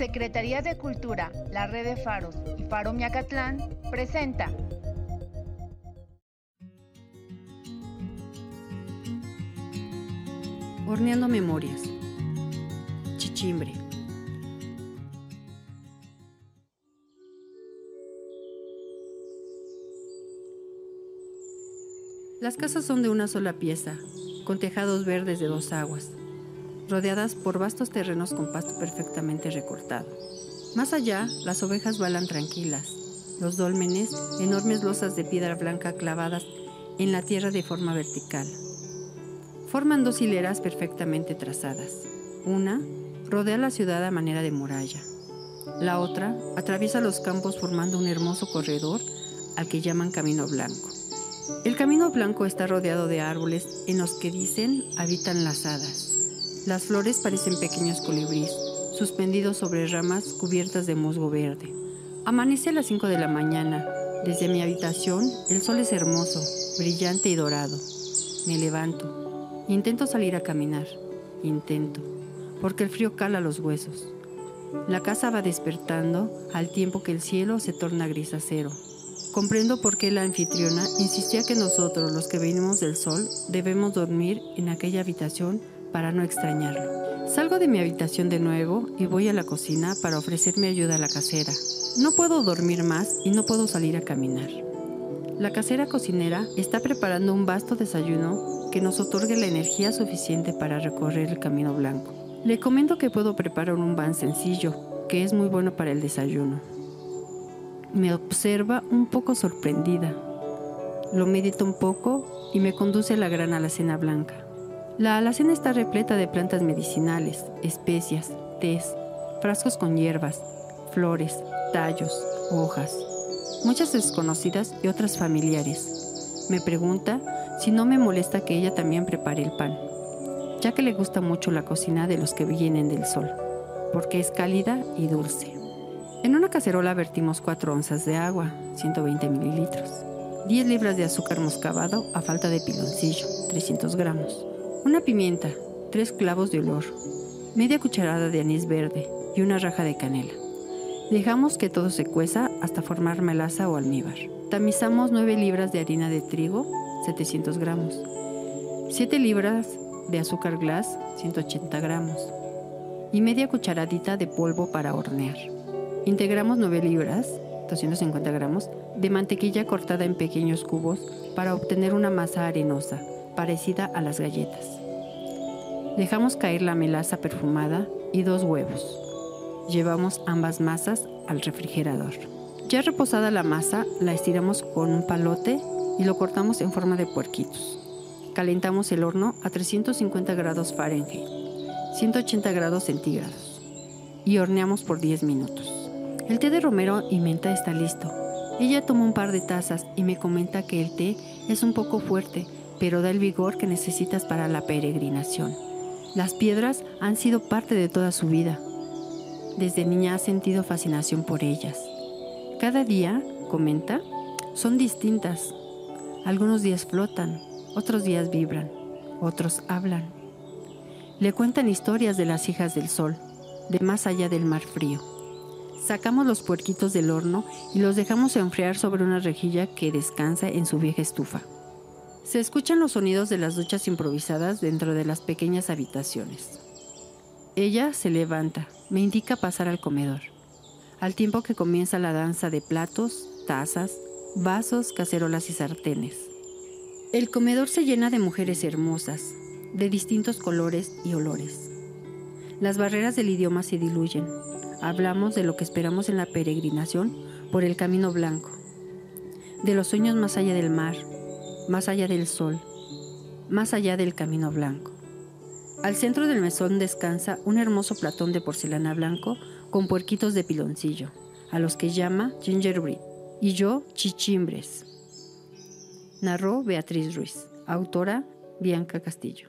Secretaría de Cultura, la Red de Faros y Faro Miacatlán presenta Horneando Memorias. Chichimbre. Las casas son de una sola pieza, con tejados verdes de dos aguas, rodeadas por vastos terrenos con pasto perfectamente recortado. Más allá, las ovejas balan tranquilas, los dólmenes, enormes losas de piedra blanca clavadas en la tierra de forma vertical. Forman dos hileras perfectamente trazadas. Una rodea la ciudad a manera de muralla. La otra atraviesa los campos formando un hermoso corredor al que llaman Camino Blanco. El Camino Blanco está rodeado de árboles en los que dicen habitan las hadas. Las flores parecen pequeños colibríes, suspendidos sobre ramas cubiertas de musgo verde. Amanece a las 5 de la mañana. Desde mi habitación el sol es hermoso, brillante y dorado. Me levanto. Intento salir a caminar. Intento, porque el frío cala los huesos. La casa va despertando al tiempo que el cielo se torna gris acero. Comprendo por qué la anfitriona insistía que nosotros, los que venimos del sol, debemos dormir en aquella habitación para no extrañarlo. Salgo de mi habitación de nuevo y voy a la cocina para ofrecer mi ayuda a la casera. No puedo dormir más y no puedo salir a caminar. La casera cocinera está preparando un vasto desayuno que nos otorgue la energía suficiente para recorrer el camino blanco. Le comento que puedo preparar un pan sencillo, que es muy bueno para el desayuno. Me observa un poco sorprendida. Lo medita un poco y me conduce a la gran alacena blanca. La alacena está repleta de plantas medicinales, especias, tés, frascos con hierbas, flores, tallos, hojas, muchas desconocidas y otras familiares. Me pregunta si no me molesta que ella también prepare el pan, ya que le gusta mucho la cocina de los que vienen del sol, porque es cálida y dulce. En una cacerola vertimos 4 onzas de agua, 120 mililitros, 10 libras de azúcar moscabado a falta de piloncillo, 300 gramos, una pimienta, 3 clavos de olor, media cucharada de anís verde y una raja de canela. Dejamos que todo se cueza hasta formar melaza o almíbar. Tamizamos 9 libras de harina de trigo, 700 gramos, 7 libras de azúcar glass, 180 gramos, y media cucharadita de polvo para hornear. Integramos 9 libras, 250 gramos, de mantequilla cortada en pequeños cubos para obtener una masa arenosa, parecida a las galletas. Dejamos caer la melaza perfumada y dos huevos. Llevamos ambas masas al refrigerador. Ya reposada la masa, la estiramos con un palote y lo cortamos en forma de puerquitos. Calentamos el horno a 350 grados Fahrenheit, 180 grados centígrados, y horneamos por 10 minutos. El té de romero y menta está listo. Ella toma un par de tazas y me comenta que el té es un poco fuerte, pero da el vigor que necesitas para la peregrinación. Las piedras han sido parte de toda su vida. Desde niña ha sentido fascinación por ellas. Cada día, comenta, son distintas. Algunos días flotan, otros días vibran, otros hablan. Le cuentan historias de las hijas del sol, de más allá del mar frío. Sacamos los puerquitos del horno y los dejamos enfriar sobre una rejilla que descansa en su vieja estufa. Se escuchan los sonidos de las duchas improvisadas dentro de las pequeñas habitaciones. Ella se levanta, me indica pasar al comedor, al tiempo que comienza la danza de platos, tazas, vasos, cacerolas y sartenes. El comedor se llena de mujeres hermosas, de distintos colores y olores. Las barreras del idioma se diluyen, hablamos de lo que esperamos en la peregrinación por el camino blanco, de los sueños más allá del mar, más allá del sol, más allá del camino blanco. Al centro del mesón descansa un hermoso platón de porcelana blanco con puerquitos de piloncillo, a los que llama gingerbread, y yo chichimbres. Narró Beatriz Ruiz, autora Bianca Castillo.